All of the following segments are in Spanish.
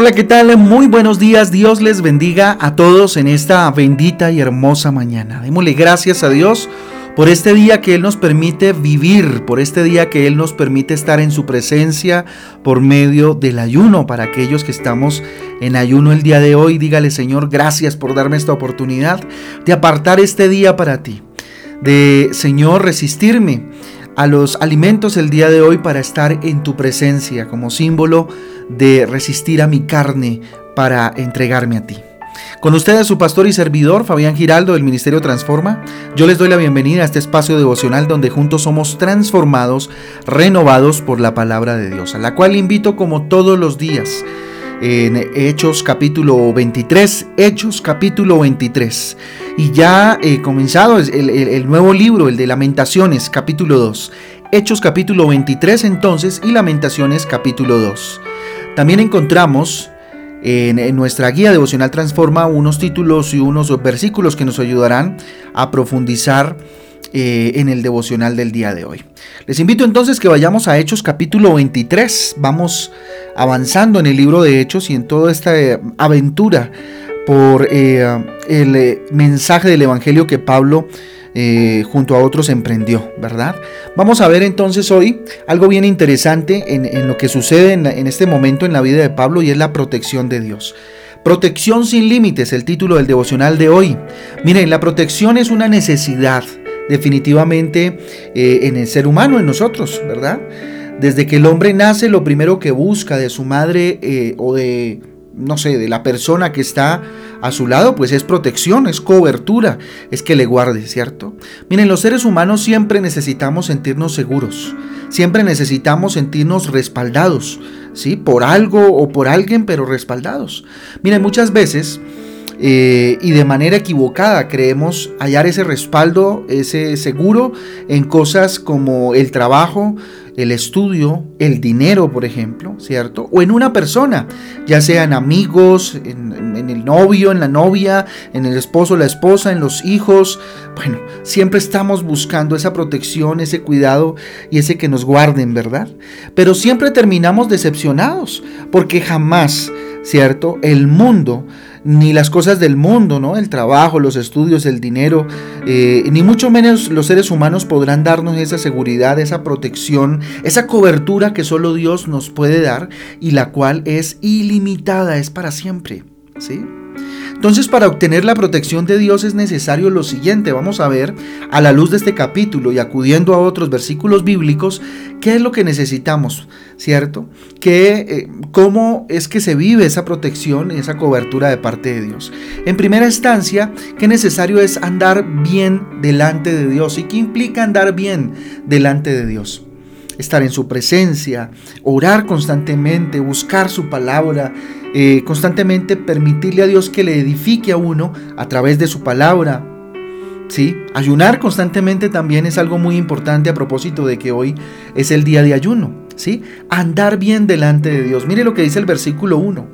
Hola, ¿qué tal? Muy buenos días. Dios les bendiga a todos en esta bendita y hermosa mañana. Démosle gracias a Dios por este día que Él nos permite vivir, por este día que Él nos permite estar en su presencia por medio del ayuno. Para aquellos que estamos en ayuno el día de hoy, dígale Señor, gracias por darme esta oportunidad de apartar este día para ti, de Señor resistirme a los alimentos el día de hoy para estar en tu presencia como símbolo de resistir a mi carne para entregarme a ti. Con ustedes su pastor y servidor Fabián Giraldo del Ministerio Transforma, yo les doy la bienvenida a este espacio devocional donde juntos somos transformados, renovados por la palabra de Dios, a la cual invito como todos los días en Hechos capítulo 23, Hechos capítulo 23. Y ya he comenzado el, el nuevo libro, el de Lamentaciones capítulo 2. Hechos capítulo 23 entonces y Lamentaciones capítulo 2. También encontramos en, nuestra guía devocional Transforma unos títulos y unos versículos que nos ayudarán a profundizar eh, en el devocional del día de hoy. Les invito entonces que vayamos a Hechos capítulo 23. Vamos avanzando en el libro de Hechos y en toda esta eh, aventura por eh, el mensaje del Evangelio que Pablo junto a otros emprendió, ¿verdad? Vamos a ver entonces hoy algo bien interesante en, lo que sucede en este momento en la vida de Pablo y es la protección de Dios. Protección sin límites, el título del devocional de hoy. Miren, la protección es una necesidad definitivamente eh, en el ser humano, en nosotros, ¿verdad? Desde que el hombre nace, lo primero que busca de su madre eh, o de no sé, de la persona que está a su lado, pues es protección, es cobertura, es que le guarde, ¿cierto? Miren, los seres humanos siempre necesitamos sentirnos seguros, siempre necesitamos sentirnos respaldados, ¿sí? Por algo o por alguien, pero respaldados. Miren, muchas veces... Eh, y de manera equivocada creemos hallar ese respaldo, ese seguro en cosas como el trabajo, el estudio, el dinero, por ejemplo, ¿cierto? O en una persona, ya sean amigos, en, el novio, en la novia, en el esposo, la esposa, en los hijos. Bueno, siempre estamos buscando esa protección, ese cuidado y ese que nos guarden, ¿verdad? Pero siempre terminamos decepcionados, porque jamás, ¿cierto? El mundo ni las cosas del mundo, ¿no? El trabajo, los estudios, el dinero, eh, ni mucho menos los seres humanos podrán darnos esa seguridad, esa protección, esa cobertura que solo Dios nos puede dar y la cual es ilimitada, es para siempre, ¿sí? Entonces para obtener la protección de Dios es necesario lo siguiente, vamos a ver a la luz de este capítulo y acudiendo a otros versículos bíblicos, qué es lo que necesitamos, ¿cierto? ¿Qué, eh, ¿Cómo es que se vive esa protección, esa cobertura de parte de Dios? En primera instancia, qué necesario es andar bien delante de Dios y qué implica andar bien delante de Dios estar en su presencia, orar constantemente, buscar su palabra, eh, constantemente permitirle a Dios que le edifique a uno a través de su palabra. ¿Sí? Ayunar constantemente también es algo muy importante a propósito de que hoy es el día de ayuno. ¿Sí? Andar bien delante de Dios. Mire lo que dice el versículo 1.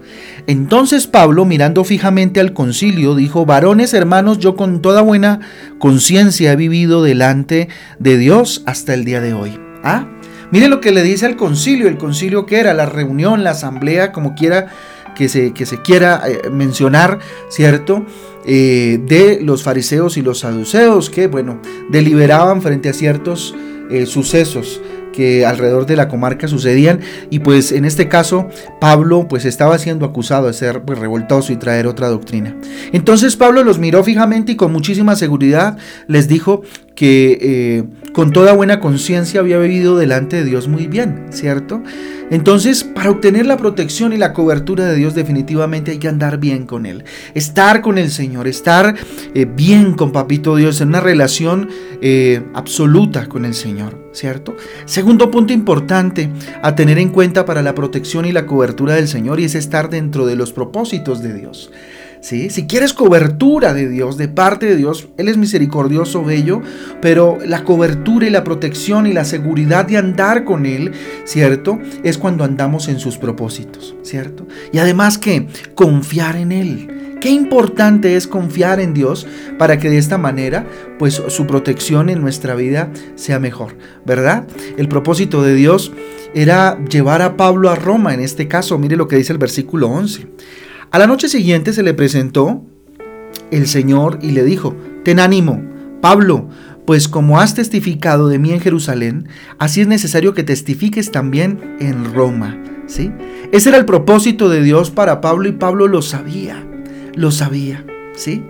Entonces Pablo, mirando fijamente al concilio, dijo, varones hermanos, yo con toda buena conciencia he vivido delante de Dios hasta el día de hoy. ¿Ah? Mire lo que le dice al concilio, el concilio que era la reunión, la asamblea, como quiera que se, que se quiera eh, mencionar, ¿cierto? Eh, de los fariseos y los saduceos que, bueno, deliberaban frente a ciertos eh, sucesos que alrededor de la comarca sucedían y pues en este caso Pablo pues estaba siendo acusado de ser pues, revoltoso y traer otra doctrina. Entonces Pablo los miró fijamente y con muchísima seguridad les dijo que eh, con toda buena conciencia había vivido delante de Dios muy bien, ¿cierto? Entonces, para obtener la protección y la cobertura de Dios definitivamente hay que andar bien con Él, estar con el Señor, estar eh, bien con Papito Dios, en una relación eh, absoluta con el Señor, ¿cierto? Segundo punto importante a tener en cuenta para la protección y la cobertura del Señor y es estar dentro de los propósitos de Dios. Si quieres cobertura de Dios, de parte de Dios, Él es misericordioso, bello, pero la cobertura y la protección y la seguridad de andar con Él, ¿cierto? Es cuando andamos en sus propósitos, ¿cierto? Y además que confiar en Él. Qué importante es confiar en Dios para que de esta manera, pues su protección en nuestra vida sea mejor, ¿verdad? El propósito de Dios era llevar a Pablo a Roma, en este caso, mire lo que dice el versículo 11. A la noche siguiente se le presentó el Señor y le dijo, ten ánimo, Pablo, pues como has testificado de mí en Jerusalén, así es necesario que testifiques también en Roma. ¿sí? Ese era el propósito de Dios para Pablo y Pablo lo sabía, lo sabía. ¿sí?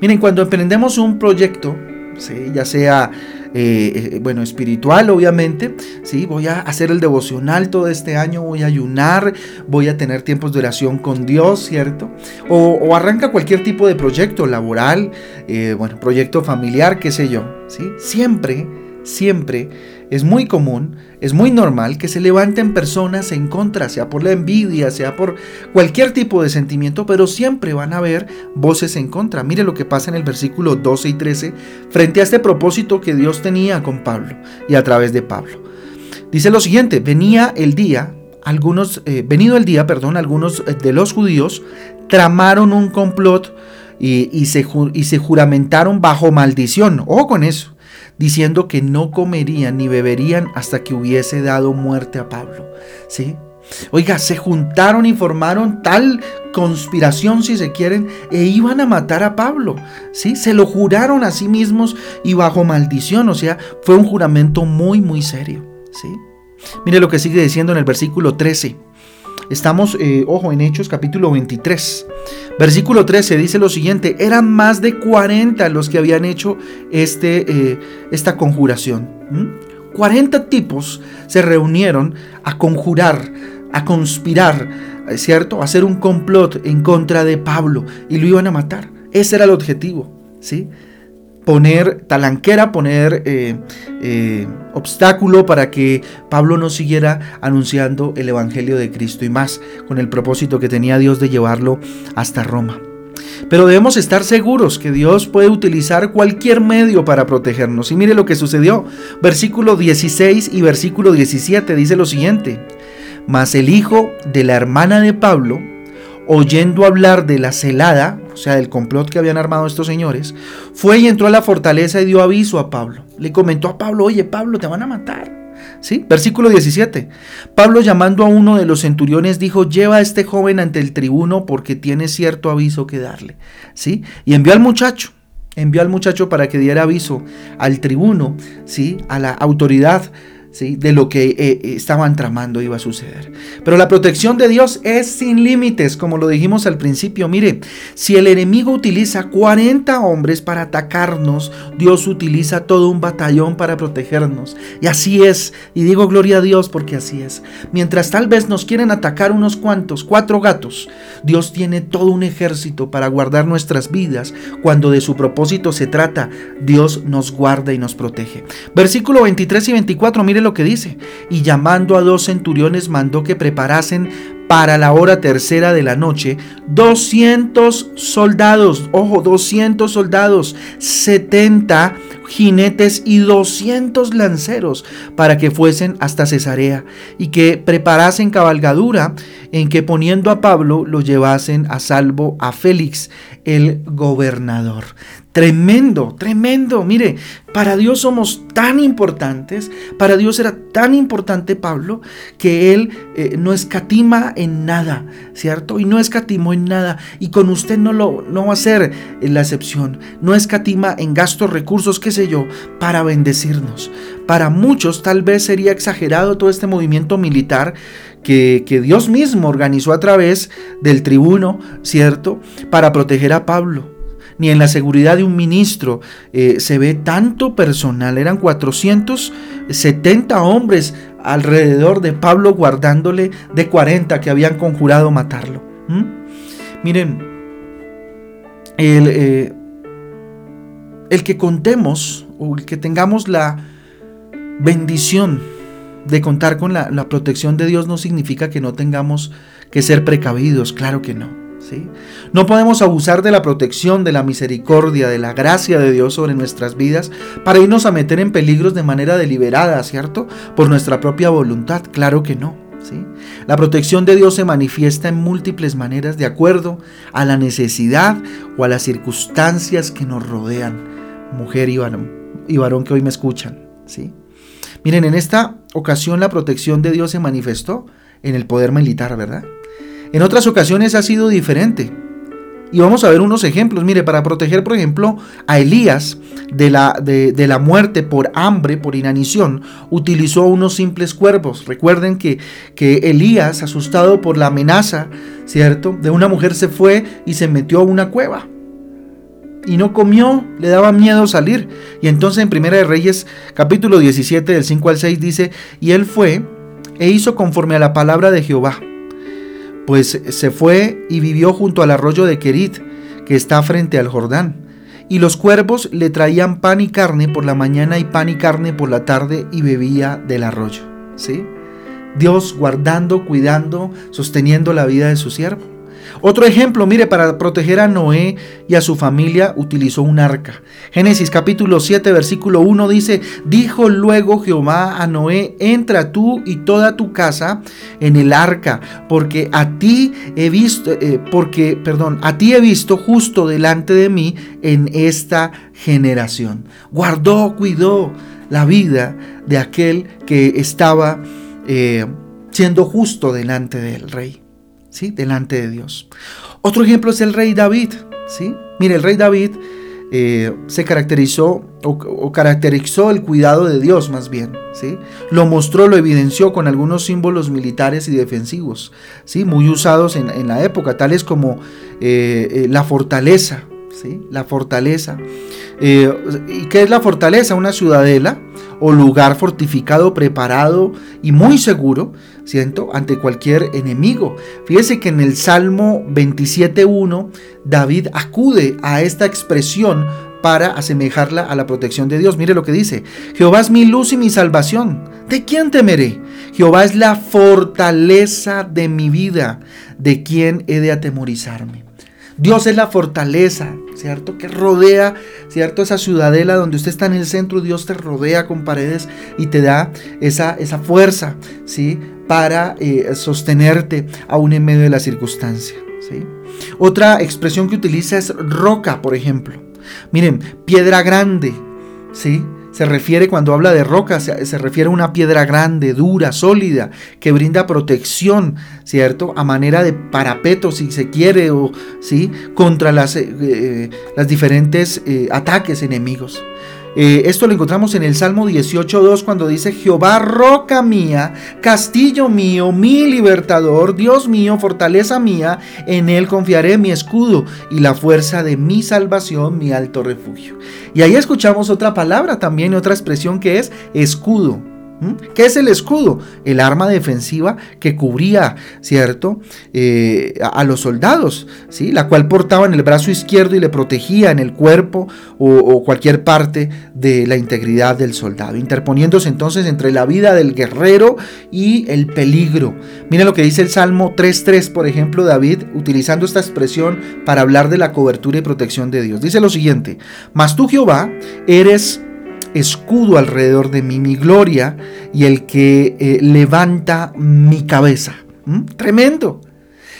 Miren, cuando emprendemos un proyecto, ¿sí? ya sea eh, eh, bueno, espiritual, obviamente. ¿sí? Voy a hacer el devocional todo este año, voy a ayunar, voy a tener tiempos de oración con Dios, ¿cierto? O, arranca cualquier tipo de proyecto laboral, eh, bueno, proyecto familiar, qué sé yo, ¿sí? Siempre, siempre es muy común, es muy normal que se levanten personas en contra, sea por la envidia, sea por cualquier tipo de sentimiento, pero siempre van a haber voces en contra. Mire lo que pasa en el versículo 12 y 13 frente a este propósito que Dios tenía con Pablo y a través de Pablo. Dice lo siguiente, venía el día, algunos, eh, venido el día, perdón, algunos de los judíos tramaron un complot y, se, y se juramentaron bajo maldición. Ojo con eso diciendo que no comerían ni beberían hasta que hubiese dado muerte a Pablo. ¿Sí? Oiga, se juntaron y formaron tal conspiración, si se quieren, e iban a matar a Pablo. ¿sí? Se lo juraron a sí mismos y bajo maldición. O sea, fue un juramento muy, muy serio. ¿sí? Mire lo que sigue diciendo en el versículo 13. Estamos, eh, ojo, en Hechos capítulo 23. Versículo 13 dice lo siguiente, eran más de 40 los que habían hecho este, eh, esta conjuración. 40 tipos se reunieron a conjurar, a conspirar, ¿cierto? A hacer un complot en contra de Pablo y lo iban a matar. Ese era el objetivo, ¿sí? Poner talanquera, poner eh, eh, obstáculo para que Pablo no siguiera anunciando el Evangelio de Cristo y más, con el propósito que tenía Dios de llevarlo hasta Roma. Pero debemos estar seguros que Dios puede utilizar cualquier medio para protegernos. Y mire lo que sucedió. Versículo 16 y versículo 17 dice lo siguiente. Mas el hijo de la hermana de Pablo, oyendo hablar de la celada, o sea, del complot que habían armado estos señores, fue y entró a la fortaleza y dio aviso a Pablo. Le comentó a Pablo, oye Pablo, te van a matar. ¿Sí? Versículo 17. Pablo llamando a uno de los centuriones dijo, lleva a este joven ante el tribuno porque tiene cierto aviso que darle. ¿Sí? Y envió al muchacho envió al muchacho para que diera aviso al tribuno, ¿sí? a la autoridad de lo que eh, eh, estaban tramando iba a suceder. Pero la protección de Dios es sin límites, como lo dijimos al principio. Mire, si el enemigo utiliza 40 hombres para atacarnos, Dios utiliza todo un batallón para protegernos. Y así es, y digo gloria a Dios porque así es. Mientras tal vez nos quieren atacar unos cuantos, cuatro gatos, Dios tiene todo un ejército para guardar nuestras vidas. Cuando de su propósito se trata, Dios nos guarda y nos protege. Versículo 23 y 24, mire lo que dice. Y llamando a dos centuriones mandó que preparasen para la hora tercera de la noche 200 soldados, ojo, 200 soldados, 70 jinetes y 200 lanceros para que fuesen hasta Cesarea y que preparasen cabalgadura en que poniendo a Pablo lo llevasen a salvo a Félix, el gobernador. Tremendo, tremendo. Mire, para Dios somos tan importantes, para Dios era tan importante Pablo que él eh, no escatima en nada, ¿cierto? Y no escatimó en nada. Y con usted no, lo, no va a ser la excepción. No escatima en gastos, recursos, qué sé yo, para bendecirnos. Para muchos tal vez sería exagerado todo este movimiento militar que, que, Dios mismo organizó a través del tribuno, ¿cierto? Para proteger a Pablo ni en la seguridad de un ministro eh, se ve tanto personal. Eran 470 hombres alrededor de Pablo guardándole de 40 que habían conjurado matarlo. Miren, el, eh, el que contemos o el que tengamos la bendición de contar con la protección de Dios no significa que no tengamos que ser precavidos, claro que no. No podemos abusar de la protección, de la misericordia, de la gracia de Dios sobre nuestras vidas para irnos a meter en peligros de manera deliberada, ¿cierto? Por nuestra propia voluntad, claro que no. ¿sí? La protección de Dios se manifiesta en múltiples maneras de acuerdo a la necesidad o a las circunstancias que nos rodean, mujer y varón, y varón que hoy me escuchan. ¿sí? Miren, en esta ocasión la protección de Dios se manifestó en el poder militar, ¿verdad? En otras ocasiones ha sido diferente. Y vamos a ver unos ejemplos. Mire, para proteger, por ejemplo, a Elías de la, de, la muerte por hambre, por inanición, utilizó unos simples cuervos. Recuerden que, que Elías, asustado por la amenaza, ¿cierto? De una mujer se fue y se metió a una cueva. Y no comió, le daba miedo salir. Y entonces en Primera de Reyes, capítulo 17, del 5 al 6, dice, y él fue e hizo conforme a la palabra de Jehová pues se fue y vivió junto al arroyo de Kerit, que está frente al Jordán. Y los cuervos le traían pan y carne por la mañana y pan y carne por la tarde y bebía del arroyo. ¿Sí? Dios guardando, cuidando, sosteniendo la vida de su siervo. Otro ejemplo, mire, para proteger a Noé y a su familia utilizó un arca. Génesis capítulo 7, versículo 1 dice, dijo luego Jehová a Noé, entra tú y toda tu casa en el arca, porque a ti he visto, eh, porque, perdón, a ti he visto justo delante de mí en esta generación. Guardó, cuidó la vida de aquel que estaba eh, siendo justo delante del rey delante de Dios. Otro ejemplo es el rey David. ¿sí? Mire, el rey David eh, se caracterizó o, caracterizó el cuidado de Dios más bien. ¿sí? Lo mostró, lo evidenció con algunos símbolos militares y defensivos, ¿sí? muy usados en, la época, tales como eh, eh, la fortaleza. ¿sí? La fortaleza. ¿Y qué es la fortaleza? Una ciudadela o lugar fortificado, preparado y muy seguro, Ante cualquier enemigo. Fíjese que en el Salmo 27.1 David acude a esta expresión para asemejarla a la protección de Dios. Mire lo que dice, Jehová es mi luz y mi salvación. ¿De quién temeré? Jehová es la fortaleza de mi vida. ¿De quién he de atemorizarme? Dios es la fortaleza, ¿cierto? Que rodea, ¿cierto? Esa ciudadela donde usted está en el centro, Dios te rodea con paredes y te da esa, esa fuerza, ¿sí? Para eh, sostenerte aún en medio de la circunstancia, ¿sí? Otra expresión que utiliza es roca, por ejemplo. Miren, piedra grande, ¿sí? Se refiere cuando habla de roca, se, refiere a una piedra grande, dura, sólida, que brinda protección, ¿cierto? A manera de parapeto, si se quiere, o sí, contra las, eh, eh, las diferentes eh, ataques enemigos. Eh, esto lo encontramos en el Salmo 18.2 cuando dice, Jehová, roca mía, castillo mío, mi libertador, Dios mío, fortaleza mía, en él confiaré mi escudo y la fuerza de mi salvación, mi alto refugio. Y ahí escuchamos otra palabra también, otra expresión que es escudo. ¿Mm? ¿Qué es el escudo? El arma defensiva que cubría, ¿cierto? Eh, a, los soldados, ¿sí? La cual portaba en el brazo izquierdo y le protegía en el cuerpo o, cualquier parte de la integridad del soldado, interponiéndose entonces entre la vida del guerrero y el peligro. Miren lo que dice el Salmo 3.3, por ejemplo, David, utilizando esta expresión para hablar de la cobertura y protección de Dios. Dice lo siguiente, mas tú Jehová eres escudo alrededor de mí, mi gloria y el que eh, levanta mi cabeza. ¿Mm? Tremendo.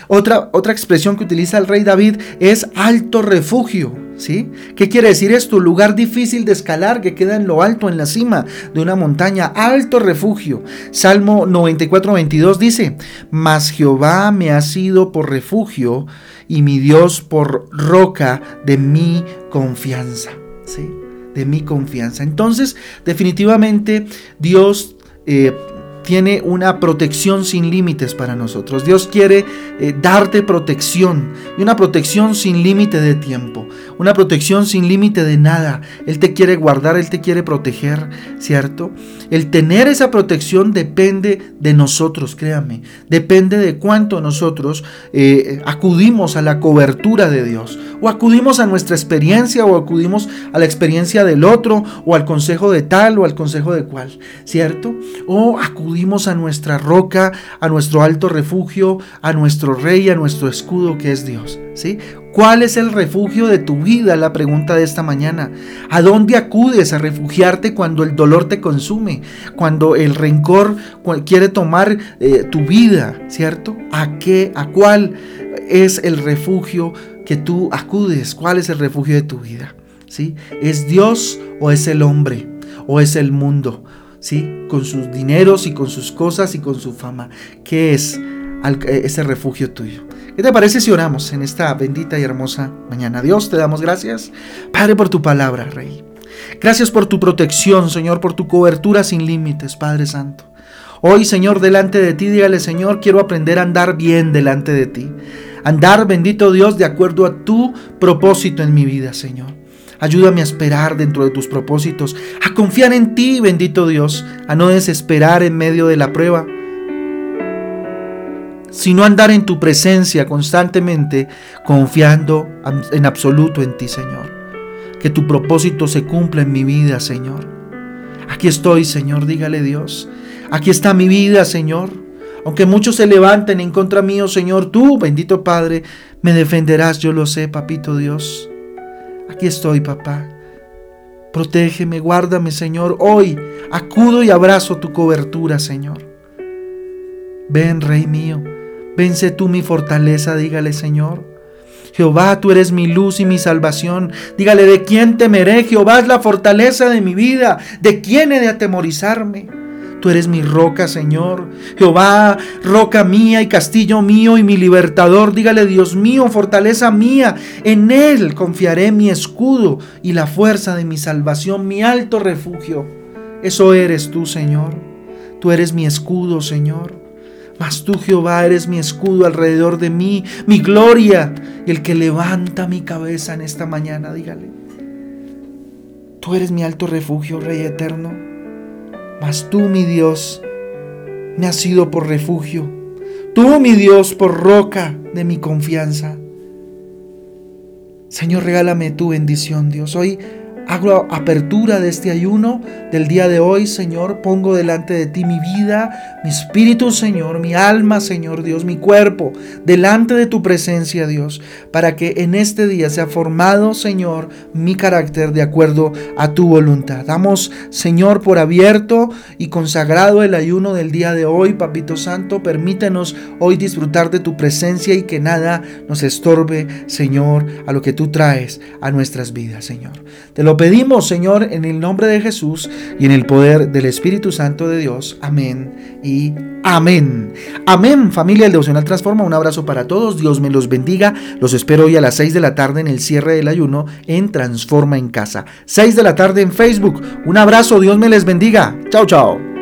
Otra, otra expresión que utiliza el rey David es alto refugio. ¿sí? ¿Qué quiere decir esto? Lugar difícil de escalar que queda en lo alto, en la cima de una montaña. Alto refugio. Salmo 94, 22 dice, Mas Jehová me ha sido por refugio y mi Dios por roca de mi confianza. ¿sí? De mi confianza. Entonces, definitivamente Dios eh, tiene una protección sin límites para nosotros. Dios quiere eh, darte protección y una protección sin límite de tiempo, una protección sin límite de nada. Él te quiere guardar, Él te quiere proteger, ¿cierto? El tener esa protección depende de nosotros, créame, depende de cuánto nosotros eh, acudimos a la cobertura de Dios, o acudimos a nuestra experiencia, o acudimos a la experiencia del otro, o al consejo de tal, o al consejo de cual, ¿cierto? O acudimos a nuestra roca, a nuestro alto refugio, a nuestro rey, a nuestro escudo que es Dios. ¿sí? ¿Cuál es el refugio de tu vida? La pregunta de esta mañana. ¿A dónde acudes a refugiarte cuando el dolor te consume? Cuando el rencor quiere tomar eh, tu vida, ¿cierto? ¿A qué? ¿A cuál es el refugio que tú acudes? ¿Cuál es el refugio de tu vida? ¿Sí? ¿Es Dios o es el hombre? ¿O es el mundo? ¿sí? Con sus dineros y con sus cosas y con su fama. ¿Qué es ese refugio tuyo? ¿Qué te parece si oramos en esta bendita y hermosa mañana? Dios, te damos gracias, Padre, por tu palabra, Rey. Gracias por tu protección, Señor, por tu cobertura sin límites, Padre Santo. Hoy, Señor, delante de ti, dígale, Señor, quiero aprender a andar bien delante de ti. Andar, bendito Dios, de acuerdo a tu propósito en mi vida, Señor. Ayúdame a esperar dentro de tus propósitos, a confiar en ti, bendito Dios, a no desesperar en medio de la prueba, sino andar en tu presencia constantemente, confiando en absoluto en ti, Señor. Que tu propósito se cumpla en mi vida, Señor. Aquí estoy, Señor, dígale Dios. Aquí está mi vida, Señor. Aunque muchos se levanten en contra mío, Señor, tú, bendito Padre, me defenderás, yo lo sé, papito Dios. Aquí estoy, papá. Protégeme, guárdame, Señor. Hoy acudo y abrazo tu cobertura, Señor. Ven, Rey mío. Vence tú mi fortaleza, dígale Señor. Jehová, tú eres mi luz y mi salvación. Dígale, ¿de quién temeré? Jehová es la fortaleza de mi vida. ¿De quién he de atemorizarme? Tú eres mi roca, Señor. Jehová, roca mía y castillo mío y mi libertador. Dígale, Dios mío, fortaleza mía. En Él confiaré mi escudo y la fuerza de mi salvación, mi alto refugio. Eso eres tú, Señor. Tú eres mi escudo, Señor. Mas tú, Jehová, eres mi escudo alrededor de mí, mi gloria, el que levanta mi cabeza en esta mañana, dígale. Tú eres mi alto refugio, Rey eterno. Mas tú, mi Dios, me has sido por refugio. Tú, mi Dios, por roca de mi confianza. Señor, regálame tu bendición, Dios. Hoy Hago apertura de este ayuno del día de hoy, Señor. Pongo delante de ti mi vida, mi espíritu, Señor, mi alma, Señor Dios, mi cuerpo, delante de tu presencia, Dios, para que en este día sea formado, Señor, mi carácter de acuerdo a tu voluntad. Damos, Señor, por abierto y consagrado el ayuno del día de hoy, Papito Santo. Permítenos hoy disfrutar de tu presencia y que nada nos estorbe, Señor, a lo que tú traes a nuestras vidas, Señor. Te pedimos, Señor, en el nombre de Jesús y en el poder del Espíritu Santo de Dios. Amén y amén. Amén, familia del Devocional Transforma. Un abrazo para todos. Dios me los bendiga. Los espero hoy a las 6 de la tarde en el cierre del ayuno en Transforma en Casa. 6 de la tarde en Facebook. Un abrazo. Dios me les bendiga. Chao, chao.